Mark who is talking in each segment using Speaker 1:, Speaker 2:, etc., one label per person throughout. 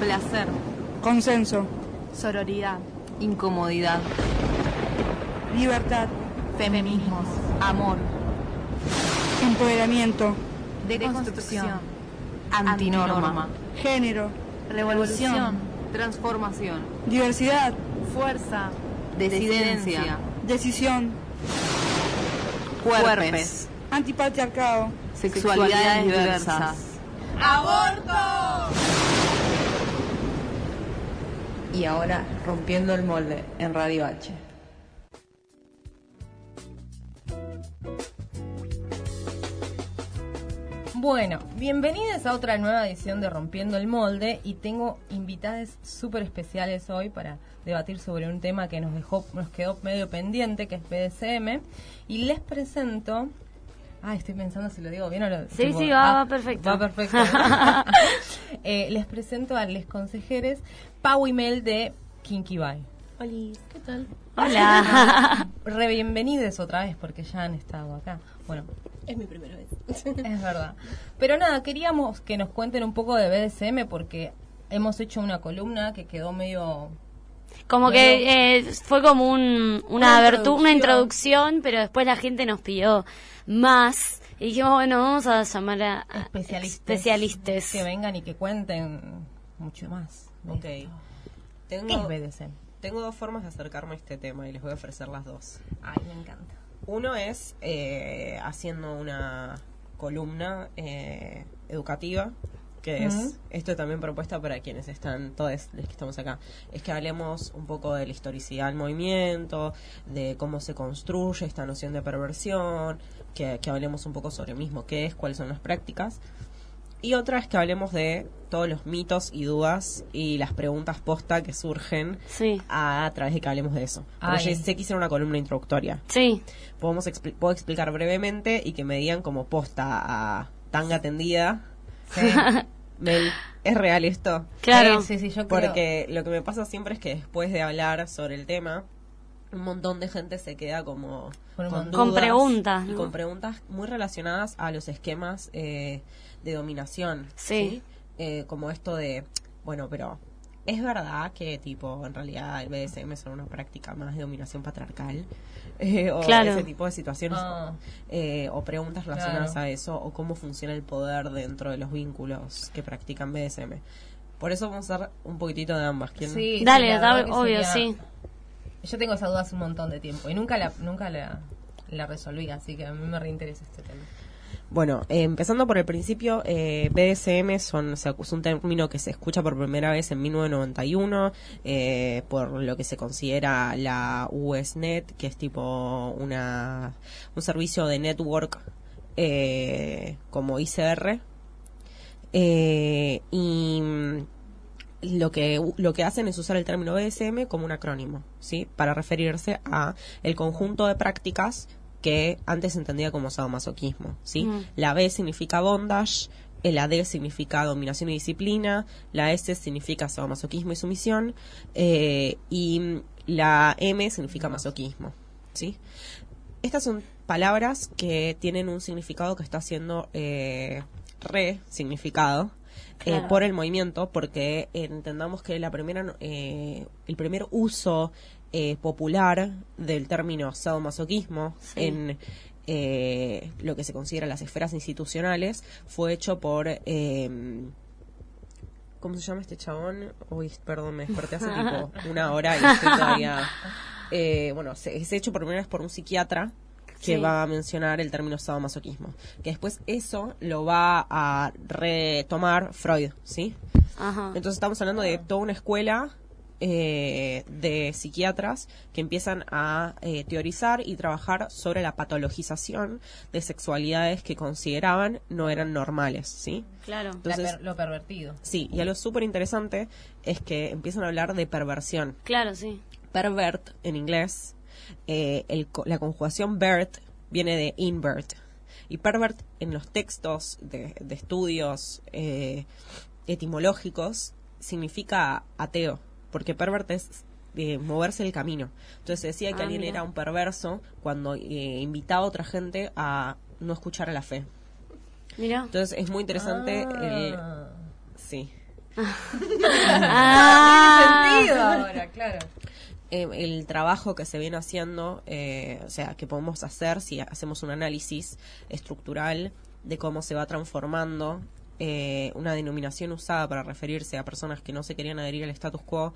Speaker 1: Placer.
Speaker 2: Consenso.
Speaker 3: Sororidad.
Speaker 1: Incomodidad.
Speaker 2: Libertad.
Speaker 3: Feminismos.
Speaker 1: Amor.
Speaker 2: Empoderamiento.
Speaker 3: Deconstrucción.
Speaker 1: Antinorma.
Speaker 2: Género.
Speaker 3: Revolución.
Speaker 1: Transformación.
Speaker 2: Diversidad.
Speaker 3: Fuerza.
Speaker 1: Desidencia.
Speaker 2: Decisión.
Speaker 1: Cuerpes.
Speaker 2: Antipatriarcado.
Speaker 1: Sexualidades diversas.
Speaker 4: Y ahora rompiendo el molde en Radio H.
Speaker 5: Bueno, bienvenidos a otra nueva edición de Rompiendo el Molde y tengo invitadas súper especiales hoy para debatir sobre un tema que nos dejó, nos quedó medio pendiente, que es BDSM. Y les presento. Ah, estoy pensando si lo digo bien o lo
Speaker 6: Sí,
Speaker 5: tipo,
Speaker 6: sí, va-
Speaker 5: ah,
Speaker 6: va perfecto.
Speaker 5: Va perfecto. Eh, les presento a les consejeres Pau y Mel de Kinky Bye. Hola, ¿qué tal?
Speaker 6: Hola.
Speaker 5: Re bienvenidos otra vez porque ya han estado acá. Bueno,
Speaker 7: Es mi primera vez.
Speaker 5: es verdad. Pero nada, queríamos que nos cuenten un poco de BDSM porque hemos hecho una columna que quedó medio...
Speaker 6: Como que eh, fue como un, una,
Speaker 5: Una
Speaker 6: abertu- una
Speaker 5: introducción.
Speaker 6: introducción, pero después la gente nos pidió más. Y dijimos, bueno, vamos a llamar a, a
Speaker 5: Especialistas.
Speaker 6: especialistas.
Speaker 5: Que vengan y que cuenten mucho más.
Speaker 7: Ok. Tengo,
Speaker 5: ¿Qué es BDSM?
Speaker 7: tengo dos formas de acercarme a este tema y les voy a ofrecer las dos.
Speaker 5: Ay, me encanta.
Speaker 7: Uno es eh, haciendo una columna eh, educativa, que es, esto también propuesta para quienes están, todos los que estamos acá, es que hablemos un poco de la historicidad del movimiento, de cómo se construye esta noción de perversión, que, que hablemos un poco sobre mismo qué es, cuáles son las prácticas. Y otra es que hablemos de todos los mitos y dudas y las preguntas posta que surgen
Speaker 6: Sí,
Speaker 7: a, a través de que hablemos de eso. Porque sé que hice una columna introductoria.
Speaker 6: sí.
Speaker 7: Podemos expli- puedo explicar brevemente y que me digan como posta a tanga tendida. Mel, ¿es real esto?
Speaker 6: Claro.
Speaker 5: Sí, sí, yo creo...
Speaker 7: Porque lo que me pasa siempre es que después de hablar sobre el tema, un montón de gente se queda como
Speaker 5: Con
Speaker 7: dudas
Speaker 6: preguntas,
Speaker 7: y
Speaker 6: ¿no?
Speaker 7: con preguntas muy relacionadas a los esquemas eh, de dominación.
Speaker 6: Sí.
Speaker 7: Eh, como esto de, bueno, pero ¿es verdad que tipo en realidad el BDSM es una práctica más de dominación patriarcal? Eh, o
Speaker 6: Claro.
Speaker 7: ese tipo de situaciones
Speaker 5: Ah.
Speaker 7: eh, o preguntas relacionadas
Speaker 5: Claro.
Speaker 7: a eso o cómo funciona el poder dentro de los vínculos que practican BDSM. Por eso vamos a hacer un poquitito de ambas. ¿Quién?
Speaker 5: Sí,
Speaker 6: Dale,
Speaker 5: sí,
Speaker 6: obvio,
Speaker 5: sería-
Speaker 6: sí.
Speaker 5: Yo tengo esa duda hace un montón de tiempo y nunca la, nunca la, la resolví, así que a mí me reinteresa este tema.
Speaker 7: Bueno, eh, empezando por el principio, eh, BDSM son, o sea, es un término que se escucha por primera vez en 1991 eh, por lo que se considera la USNet, que es tipo una un servicio de network eh, como ICR. Y mm, lo que lo que hacen es usar el término BDSM como un acrónimo, ¿sí? Para referirse a el conjunto de prácticas que antes se entendía como sadomasoquismo, ¿sí?
Speaker 6: Mm.
Speaker 7: La B significa bondage, la D significa dominación y disciplina, la S significa sadomasoquismo y sumisión, eh, y la M significa masoquismo, ¿sí? Estas son palabras que tienen un significado que está siendo eh, re-significado eh,
Speaker 6: Claro.
Speaker 7: por el movimiento, porque entendamos que la primera, eh, el primer uso eh, popular del término sadomasoquismo
Speaker 6: Sí.
Speaker 7: en eh, lo que se considera las esferas institucionales fue hecho por... eh, ¿Cómo se llama este chabón? Uy, perdón, me desperté hace tipo una hora y estoy todavía... Eh, bueno, se, es hecho por primera vez por un psiquiatra que
Speaker 6: Sí.
Speaker 7: va a mencionar el término sadomasoquismo. Que después eso lo va a retomar Freud, ¿sí?
Speaker 6: Ajá.
Speaker 7: Entonces estamos hablando de toda una escuela eh, de psiquiatras que empiezan a eh, teorizar y trabajar sobre la patologización de sexualidades que consideraban no eran normales, ¿sí?
Speaker 6: Claro.
Speaker 5: La
Speaker 7: Entonces,
Speaker 5: per- lo pervertido.
Speaker 7: sí, y algo súper interesante es que empiezan a hablar de perversión.
Speaker 6: Claro, sí.
Speaker 7: Pervert en inglés, eh, el co- la conjugación vert viene de invert. Y pervert en los textos de, de estudios eh, etimológicos significa ateo, porque pervert es eh, moverse el camino. Entonces se decía que
Speaker 6: Ah,
Speaker 7: alguien
Speaker 6: mira.
Speaker 7: era un perverso cuando eh, invitaba a otra gente a no escuchar a la fe.
Speaker 6: Mira.
Speaker 7: Entonces es muy interesante el...
Speaker 5: Ah.
Speaker 7: Sí.
Speaker 6: Ah.
Speaker 5: Sentido ahora, claro.
Speaker 7: Eh, el trabajo que se viene haciendo, eh, o sea, que podemos hacer si hacemos un análisis estructural de cómo se va transformando eh, una denominación usada para referirse a personas que no se querían adherir al status quo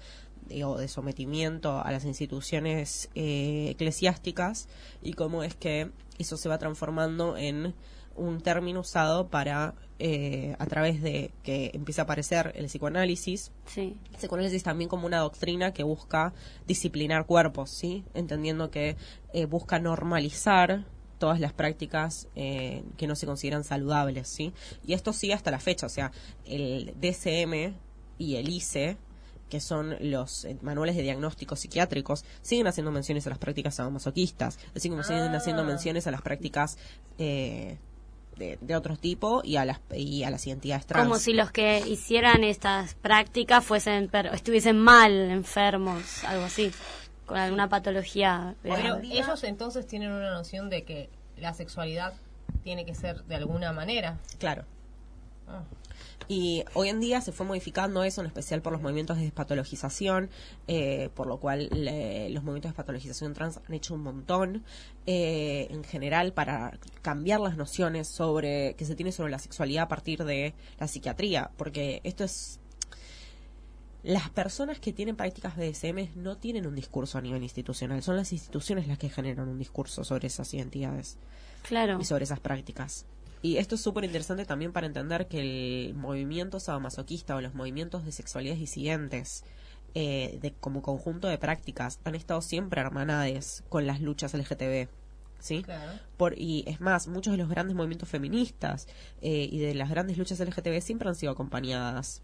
Speaker 7: o de sometimiento a las instituciones eh, eclesiásticas y cómo es que eso se va transformando en un término usado para, eh, a través de que empieza a aparecer el psicoanálisis,
Speaker 6: Sí.
Speaker 7: el psicoanálisis también como una doctrina que busca disciplinar cuerpos, ¿sí? Entendiendo que eh, busca normalizar todas las prácticas eh, que no se consideran saludables, ¿sí? Y esto sigue hasta la fecha, o sea, el DSM y el ICE, que son los eh, manuales de diagnósticos psiquiátricos, siguen haciendo menciones a las prácticas sadomasoquistas, siguen, siguen haciendo menciones a las prácticas eh, de, de otro tipo y a las y a las identidades trans.
Speaker 6: Como si los que hicieran estas prácticas fuesen per- estuviesen mal, enfermos, algo así, con alguna patología.
Speaker 5: Pero ellos entonces tienen una noción de que la sexualidad tiene que ser de alguna manera.
Speaker 7: Claro.
Speaker 5: Ah.
Speaker 7: Y hoy en día se fue modificando eso, en especial por los movimientos de despatologización, eh, por lo cual le- los movimientos de despatologización trans han hecho un montón eh, en general para cambiar las nociones sobre que se tiene sobre la sexualidad a partir de la psiquiatría, porque esto es las personas que tienen prácticas BDSM no tienen un discurso a nivel institucional, son las instituciones las que generan un discurso sobre esas identidades
Speaker 6: Claro.
Speaker 7: y sobre esas prácticas. Y esto es súper interesante también para entender que el movimiento sadomasoquista o los movimientos de sexualidades disidentes eh, de, como conjunto de prácticas han estado siempre hermanades con las luchas LGTB. ¿Sí?
Speaker 5: Claro.
Speaker 7: Por, y es más, muchos de los grandes movimientos feministas eh, y de las grandes luchas LGTB siempre han sido acompañadas.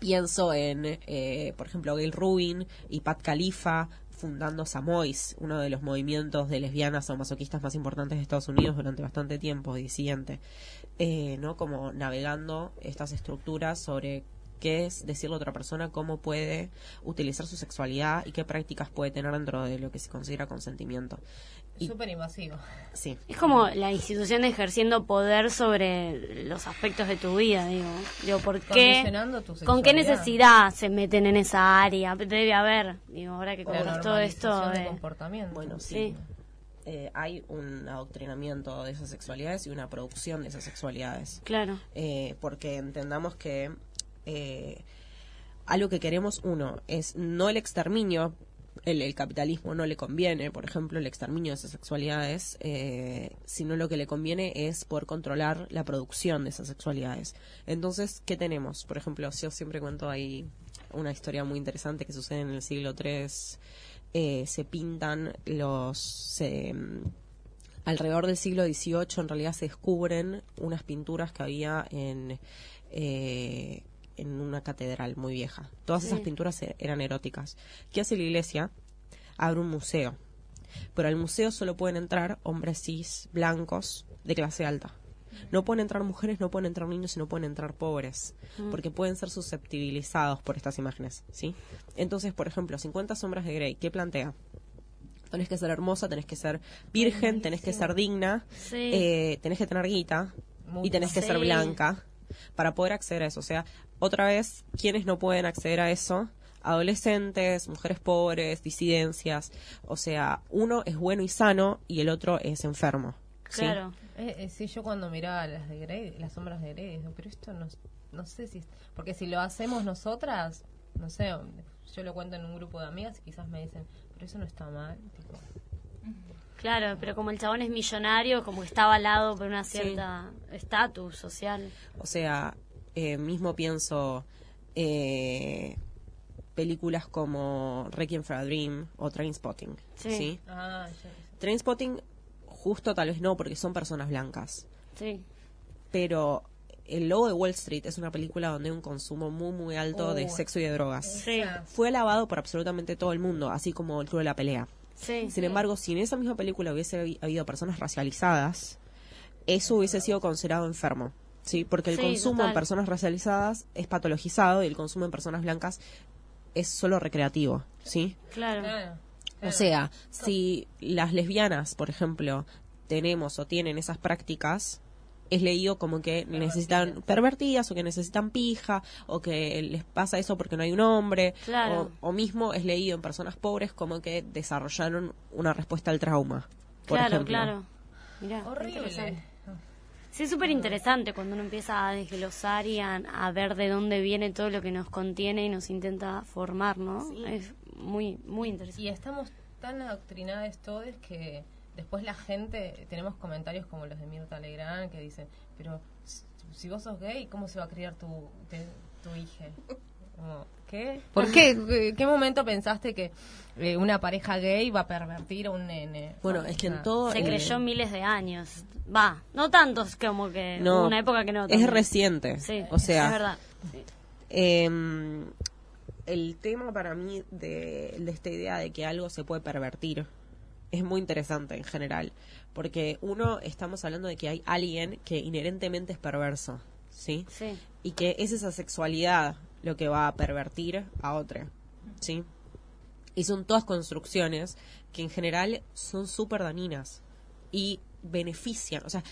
Speaker 7: Pienso en, eh, por ejemplo, Gail Rubin y Pat Khalifa fundando Samois, uno de los movimientos de lesbianas o masoquistas más importantes de Estados Unidos durante bastante tiempo, disidente, eh, ¿no? Como navegando estas estructuras sobre qué es decirle a otra persona, cómo puede utilizar su sexualidad y qué prácticas puede tener dentro de lo que se considera consentimiento.
Speaker 5: Súper invasivo.
Speaker 7: Sí,
Speaker 6: Es como la institución ejerciendo poder sobre los aspectos de tu vida, digo. Digo, ¿por qué?
Speaker 5: Tu
Speaker 6: ¿Con qué necesidad se meten en esa área? Debe haber, digo, ahora que
Speaker 5: La
Speaker 6: contás todo esto.
Speaker 5: de
Speaker 6: de-
Speaker 5: comportamiento.
Speaker 7: Bueno, sí.
Speaker 6: Sí.
Speaker 7: Eh, hay un adoctrinamiento de esas sexualidades y una producción de esas sexualidades.
Speaker 6: Claro,
Speaker 7: Eh, porque entendamos que eh, algo que queremos, uno, es no el exterminio, el, capitalismo no le conviene, por ejemplo, el exterminio de esas sexualidades, eh, sino lo que le conviene es poder controlar la producción de esas sexualidades. Entonces, ¿qué tenemos? Por ejemplo, yo siempre cuento ahí una historia muy interesante que sucede en el siglo III. eh, se pintan los... alrededor del siglo XVIII en realidad se descubren unas pinturas que había en, eh, en una catedral muy vieja. Todas esas pinturas e- eran eróticas. ¿Qué hace la iglesia? Abre un museo. Pero al museo solo pueden entrar hombres cis, blancos, de clase alta. No pueden entrar mujeres, no pueden entrar niños y no pueden entrar pobres, porque pueden ser susceptibilizados por estas imágenes, ¿sí? Entonces, por ejemplo, 50 sombras de Grey, ¿qué plantea? Tenés que ser hermosa, tenés que ser virgen, tenés que ser digna,
Speaker 6: Sí.
Speaker 7: eh, tenés que tener guita
Speaker 5: Muy
Speaker 7: y tenés que ser blanca para poder acceder a eso. O sea, otra vez, ¿quiénes no pueden acceder a eso? Adolescentes, mujeres pobres, disidencias. O sea, uno es bueno y sano y el otro es enfermo. ¿sí?
Speaker 6: claro.
Speaker 5: Eh, eh, sí, yo cuando miraba las de Grey, las sombras de Grey, digo, pero esto no, no sé si... es- Porque si lo hacemos nosotras, no sé, yo lo cuento en un grupo de amigas y quizás me dicen, pero eso no está mal. Tipo,
Speaker 6: Claro, pero como el chabón es millonario, como que está avalado por una cierta estatus social.
Speaker 7: O sea, eh, mismo pienso eh, películas como Requiem for a Dream o Trainspotting.
Speaker 6: Sí.
Speaker 7: ¿sí?
Speaker 5: ah,
Speaker 7: Trainspotting, justo tal vez no, porque son personas blancas.
Speaker 6: Sí.
Speaker 7: Pero El Lobo de Wall Street es una película donde hay un consumo muy, muy alto de
Speaker 5: Uh,
Speaker 7: sexo y de drogas.
Speaker 6: Sí.
Speaker 7: Fue alabado por absolutamente todo el mundo, así como el Club de la Pelea.
Speaker 6: Sí.
Speaker 7: Sin embargo, si en esa misma película hubiese habi- habido personas racializadas, eso hubiese sido considerado enfermo. ¿Sí? Porque el
Speaker 6: Sí,
Speaker 7: consumo en personas racializadas es patologizado y el consumo en personas blancas es solo recreativo. ¿sí?
Speaker 6: Claro.
Speaker 5: Claro.
Speaker 7: O sea, si las lesbianas, por ejemplo, tenemos o tienen esas prácticas, es leído como que necesitan pervertidas o que necesitan pija o que les pasa eso porque no hay un hombre
Speaker 6: Claro.
Speaker 7: o, o mismo es leído en personas pobres como que desarrollaron una respuesta al trauma por
Speaker 6: claro,
Speaker 7: ejemplo
Speaker 6: claro. Mirá,
Speaker 5: Horrible.
Speaker 6: Sí, es súper interesante cuando uno empieza a desglosar y a, a ver de dónde viene todo lo que nos contiene y nos intenta formar, ¿no? Es muy, muy interesante.
Speaker 5: Y estamos tan adoctrinados todos que después la gente, tenemos comentarios como los de Mirta Legrand que dicen, pero si- si vos sos gay, ¿cómo se va a criar tu, te- tu hija? Como, ¿Qué? ¿Por qué? ¿Qué- ¿Qué momento pensaste que eh, una pareja gay va a pervertir a un nene?
Speaker 7: bueno es que en
Speaker 5: nada.
Speaker 7: todo
Speaker 6: Se
Speaker 7: el-
Speaker 6: creyó miles de años. Va, no tantos como que
Speaker 7: no
Speaker 6: una época que no.
Speaker 7: es reciente
Speaker 6: Sí,
Speaker 7: o sea
Speaker 6: es verdad. Sí.
Speaker 7: Eh, el tema para mí de, de esta idea de que algo se puede pervertir es muy interesante en general, porque uno estamos hablando de que hay alguien que inherentemente es perverso, ¿sí?
Speaker 6: Sí,
Speaker 7: Y que es esa sexualidad lo que va a pervertir a otra, ¿sí? Y son todas construcciones que en general son súper dañinas y benefician, o sea,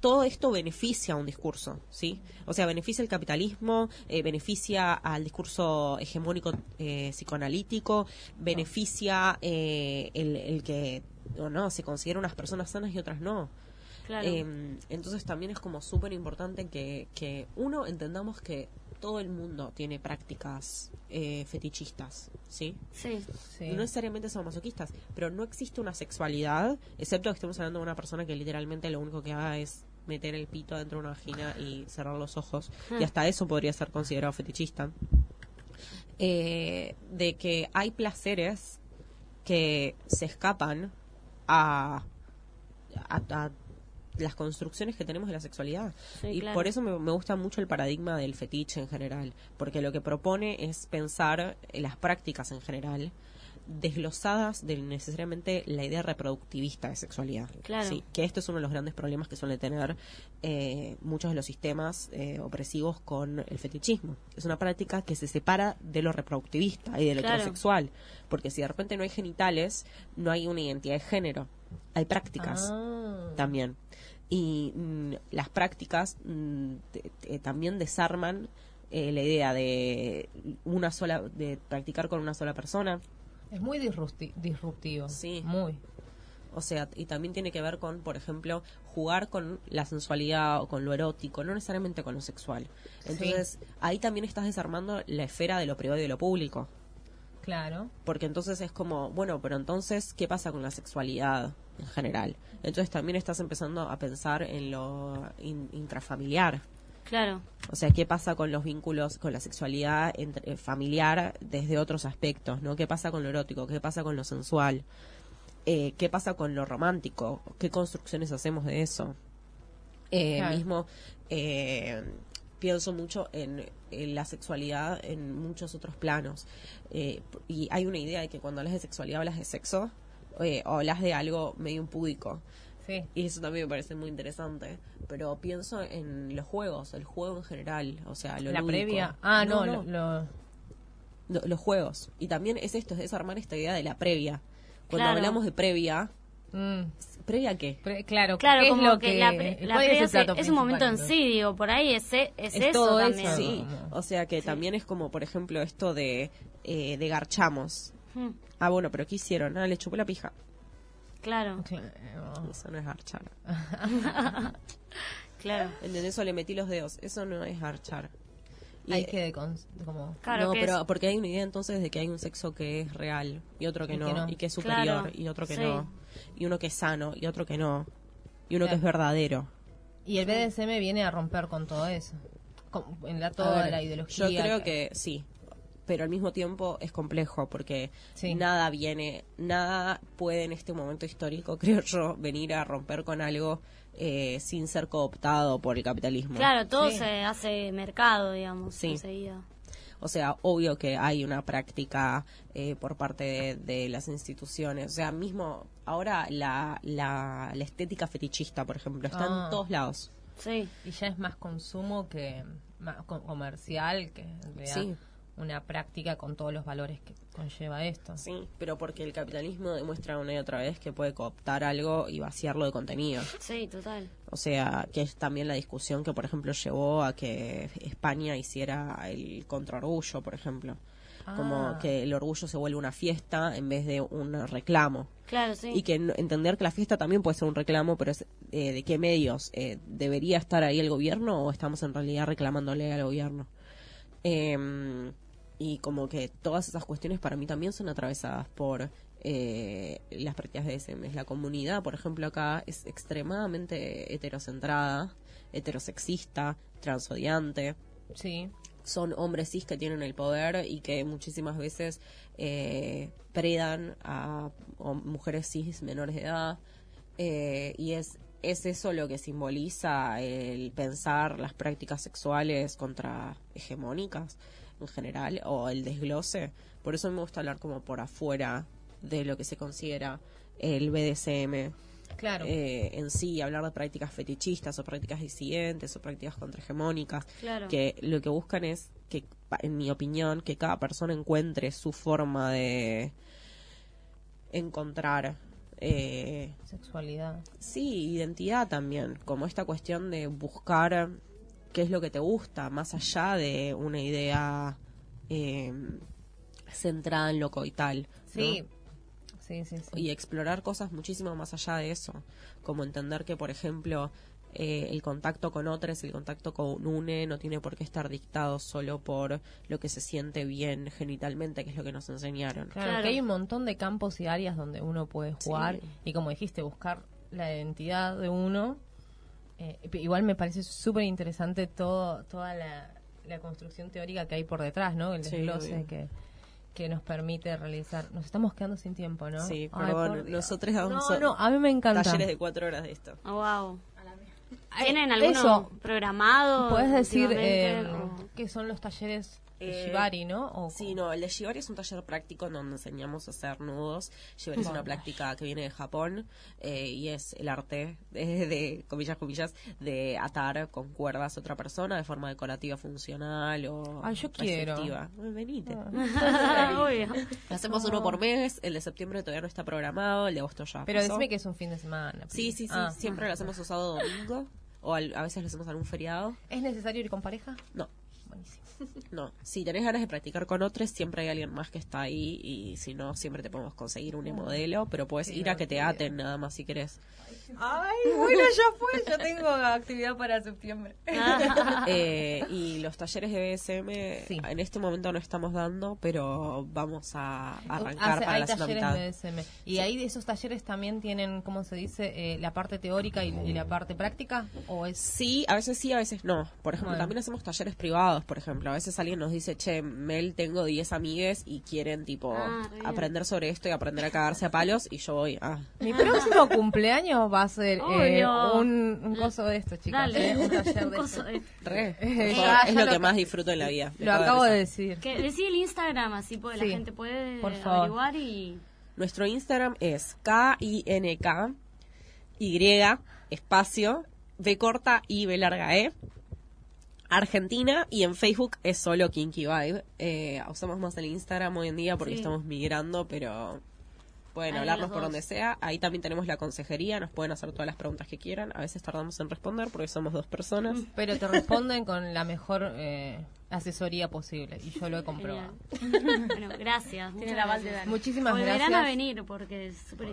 Speaker 7: todo esto beneficia a un discurso, ¿sí? O sea, beneficia el capitalismo, eh, beneficia al discurso hegemónico eh, psicoanalítico, beneficia eh, el, el que, o no, se considera unas personas sanas y otras no.
Speaker 6: claro.
Speaker 7: Eh, entonces también es como súper importante que, que uno entendamos que todo el mundo tiene prácticas eh, fetichistas, ¿sí?
Speaker 6: sí,
Speaker 5: Sí.
Speaker 7: No necesariamente son masoquistas, pero no existe una sexualidad, excepto que estemos hablando de una persona que literalmente lo único que haga es meter el pito dentro de una vagina y cerrar los ojos, y hasta eso podría ser considerado fetichista. Eh, de que hay placeres que se escapan a, a, a las construcciones que tenemos de la sexualidad.
Speaker 6: Sí,
Speaker 7: y
Speaker 6: claro.
Speaker 7: por eso me, me gusta mucho el paradigma del fetiche en general, porque lo que propone es pensar en las prácticas en general desglosadas de necesariamente la idea reproductivista de sexualidad.
Speaker 6: Claro.
Speaker 7: Sí, que esto es uno de los grandes problemas que suelen tener eh, muchos de los sistemas eh, opresivos con el fetichismo. Es una práctica que se separa de lo reproductivista y de lo
Speaker 6: Claro.
Speaker 7: heterosexual, porque si de repente no hay genitales, no hay una identidad de género. Hay prácticas
Speaker 5: Ah.
Speaker 7: También. Y mm, las prácticas mm, te- te- también desarman eh, la idea de una sola, de practicar con una sola persona.
Speaker 5: Es muy disrupti- disruptivo.
Speaker 7: Sí.
Speaker 5: Muy.
Speaker 7: O sea, y también tiene que ver con, por ejemplo, jugar con la sensualidad o con lo erótico, no necesariamente con lo sexual. Entonces, ahí también estás desarmando la esfera de lo privado y de lo público.
Speaker 5: Claro.
Speaker 7: Porque entonces es como, bueno, pero entonces, ¿qué pasa con la sexualidad en general? Entonces también estás empezando a pensar en lo in- intrafamiliar.
Speaker 6: claro.
Speaker 7: O sea, ¿qué pasa con los vínculos, con la sexualidad entre- eh, familiar desde otros aspectos? ¿no? ¿Qué pasa con lo erótico? ¿Qué pasa con lo sensual? Eh, ¿Qué pasa con lo romántico? ¿Qué construcciones hacemos de eso? Eh,
Speaker 5: Claro.
Speaker 7: Mismo eh, pienso mucho en, en la sexualidad en muchos otros planos. Eh, y hay una idea de que cuando hablas de sexualidad hablas de sexo eh, o hablas de algo medio impúdico.
Speaker 5: Sí.
Speaker 7: Y eso también me parece muy interesante. Pero pienso en los juegos, el juego en general. O sea, lo
Speaker 5: la
Speaker 7: lúdico.
Speaker 5: previa. Ah, no, Lo, lo-
Speaker 7: Lo- los juegos. Y también es esto, es desarmar esta idea de la previa. Cuando
Speaker 6: Claro.
Speaker 7: hablamos de previa,
Speaker 5: mm,
Speaker 7: ¿previa qué?
Speaker 5: pre- claro,
Speaker 6: Claro,
Speaker 5: ¿qué es lo
Speaker 6: que,
Speaker 5: que,
Speaker 6: la, pre- la
Speaker 5: cuál es
Speaker 6: previa es, un momento en sí, digo, por ahí es, e- es,
Speaker 5: Es
Speaker 6: eso
Speaker 5: todo eso.
Speaker 6: también.
Speaker 7: Sí, o sea que también es como, por ejemplo, esto de, eh, de garchamos.
Speaker 6: Mm,
Speaker 7: Ah, bueno, pero ¿qué hicieron? Ah, le chupó la pija.
Speaker 6: Claro,
Speaker 5: Claro.
Speaker 7: Eso no es garchar.
Speaker 6: claro.
Speaker 7: ¿Entendés? Eso le metí los dedos. Eso no es garchar. Y-
Speaker 5: Hay que con- como
Speaker 6: Claro
Speaker 7: no,
Speaker 6: que
Speaker 7: pero
Speaker 6: es-
Speaker 7: porque hay una idea entonces de que hay un sexo que es real y otro que,
Speaker 5: Y
Speaker 7: no,
Speaker 5: que no.
Speaker 7: y que es superior
Speaker 6: Claro,
Speaker 7: y otro que
Speaker 6: sí.
Speaker 7: no, y uno que es sano y otro que no, y uno que es verdadero.
Speaker 5: y el BDSM viene a romper con todo eso. Con, en la toda
Speaker 7: ver,
Speaker 5: la ideología.
Speaker 7: Yo creo que sí, pero al mismo tiempo es complejo porque
Speaker 5: Sí.
Speaker 7: nada viene, nada puede en este momento histórico, creo yo, venir a romper con algo eh, sin ser cooptado por el capitalismo.
Speaker 6: Claro, todo
Speaker 5: Sí.
Speaker 6: se hace mercado, digamos,
Speaker 7: Sí.
Speaker 6: enseguida.
Speaker 7: O sea, obvio que hay una práctica eh, por parte de, de las instituciones. O sea, mismo ahora la, la, la estética fetichista, por ejemplo, está
Speaker 5: Ah.
Speaker 7: en todos lados.
Speaker 6: Sí,
Speaker 5: Y ya es más consumo que más co- comercial que en realidad
Speaker 7: Sí.
Speaker 5: Una práctica con todos los valores que conlleva esto.
Speaker 7: Sí, pero porque el capitalismo demuestra una y otra vez que puede cooptar algo y vaciarlo de contenido.
Speaker 6: Sí, total.
Speaker 7: O sea, que es también la discusión que, por ejemplo, llevó a que España hiciera el contraorgullo, por ejemplo. Como
Speaker 5: Ah.
Speaker 7: que el orgullo se vuelve una fiesta en vez de un reclamo.
Speaker 6: Claro, sí.
Speaker 7: Y que entender que la fiesta también puede ser un reclamo, pero es eh, de qué medios. Eh, ¿Debería estar ahí el gobierno o estamos en realidad reclamándole al gobierno? Em, y como que todas esas cuestiones para mí también son atravesadas por eh, las prácticas de SM. La comunidad, por ejemplo, acá es extremadamente heterocentrada, heterosexista, transodiante.
Speaker 5: Sí,
Speaker 7: son hombres cis que tienen el poder y que muchísimas veces eh, predan a, mujeres cis menores de edad. Eh, y es es eso lo que simboliza el pensar las prácticas sexuales contra hegemónicas en general o el desglose por eso me gusta hablar como por afuera de lo que se considera el BDSM
Speaker 5: claro.
Speaker 7: eh, en sí, hablar de prácticas fetichistas o prácticas disidentes o prácticas contrahegemónicas,
Speaker 6: Claro.
Speaker 7: que lo que buscan es que, en mi opinión, que cada persona encuentre su forma de encontrar, eh,
Speaker 5: Sexualidad.
Speaker 7: sí, identidad también, como esta cuestión de buscar qué es lo que te gusta, más allá de una idea eh, centrada en lo coital. ¿no?
Speaker 5: Sí. Sí, sí, sí.
Speaker 7: y explorar cosas muchísimo más allá de eso, como entender que, por ejemplo, eh, el contacto con otros, el contacto con une, no tiene por qué estar dictado solo por lo que se siente bien genitalmente, que es lo que nos enseñaron.
Speaker 5: Claro,
Speaker 6: Claro.
Speaker 5: que hay un montón de campos y áreas donde uno puede jugar
Speaker 7: Sí.
Speaker 5: y como dijiste, buscar la identidad de uno. Eh, igual me parece súper interesante todo, toda la, la construcción teórica que hay por detrás, ¿no? El desglose que, que nos permite realizar. Nos estamos quedando sin tiempo, ¿no?
Speaker 7: Sí,
Speaker 5: Ay,
Speaker 7: perdón,
Speaker 5: por
Speaker 7: nosotros damos
Speaker 5: No, no, a mí me encanta.
Speaker 7: talleres de cuatro horas de esto.
Speaker 6: Oh, wow. ¿Tienen alguno
Speaker 5: Eso,
Speaker 6: programado?
Speaker 5: puedes decir eh, que son los talleres
Speaker 7: Eh,
Speaker 5: Shibari, ¿no? O-
Speaker 7: Sí, no, el de Shibari es un taller práctico en donde enseñamos a hacer nudos. Shibari es una práctica que viene de Japón eh, y es el arte de, de, comillas, comillas, de atar con cuerdas a otra persona de forma decorativa, funcional o
Speaker 5: Ay, yo quiero.
Speaker 7: receptiva. Ay, Venite.
Speaker 6: Obvio.
Speaker 7: Hacemos uno por mes, el de septiembre todavía no está programado, el de agosto ya
Speaker 5: Pero
Speaker 7: pasó.
Speaker 5: decime que es un fin de semana.
Speaker 7: Sí, sí, sí,
Speaker 5: Ah.
Speaker 7: siempre lo hacemos sábado domingo o al- a veces lo hacemos algún feriado.
Speaker 5: ¿Es necesario ir con pareja?
Speaker 7: No,
Speaker 5: Buenísimo.
Speaker 7: No, si tenés ganas de practicar con otros, siempre hay alguien más que está ahí y si no, siempre te podemos conseguir un modelo, pero puedes ir a que te aten nada más si querés.
Speaker 5: Ay, bueno, ya fue, ya tengo actividad para septiembre.
Speaker 7: Eh, y los talleres de BSM
Speaker 5: Sí.
Speaker 7: en este momento no estamos dando, pero vamos a arrancar
Speaker 5: Hace-
Speaker 7: para
Speaker 5: hay
Speaker 7: la
Speaker 5: talleres
Speaker 7: mitad.
Speaker 5: de DSM. ¿Y ahí de esos talleres también tienen, cómo se dice, eh, la parte teórica y, y la parte práctica? ¿O es
Speaker 7: Sí, a veces sí, a veces no. Por ejemplo,
Speaker 5: Bueno.
Speaker 7: también hacemos talleres privados, por ejemplo. A veces alguien nos dice, che, Mel, tengo 10 amigues y quieren, tipo,
Speaker 6: Ah,
Speaker 7: aprender sobre esto y aprender a cagarse a palos. Y yo voy, ah,
Speaker 5: Mi próximo cumpleaños va a ser eh, un, un coso de esto, chicos.
Speaker 6: Dale,
Speaker 5: eh, un taller de esto.
Speaker 6: de-
Speaker 7: re.
Speaker 5: Eh, ya-
Speaker 7: es
Speaker 5: ya
Speaker 7: lo
Speaker 5: lo-
Speaker 7: que más disfruto en la vida.
Speaker 5: Lo acabo de decir.
Speaker 6: Que decí el Instagram, así puede,
Speaker 5: Sí.
Speaker 6: la gente puede
Speaker 5: Por favor.
Speaker 6: averiguar y...
Speaker 7: Nuestro Instagram es K-I-N-K Y espacio B corta y B larga E Argentina y en Facebook es solo Kinky Vibe. Eh, usamos más el Instagram hoy en día porque
Speaker 6: Sí.
Speaker 7: estamos migrando, pero pueden
Speaker 6: Ahí
Speaker 7: hablarnos por donde sea. Ahí también tenemos la consejería, nos pueden hacer todas las preguntas que quieran. A veces tardamos en responder porque somos dos personas.
Speaker 5: Pero te responden con la mejor eh, asesoría posible. Y yo lo he comprobado.
Speaker 6: Bueno, gracias.
Speaker 3: Tiene
Speaker 6: muchas
Speaker 3: la aval de
Speaker 6: gracias.
Speaker 5: Muchísimas
Speaker 6: Volverán
Speaker 5: gracias.
Speaker 6: a venir porque es súper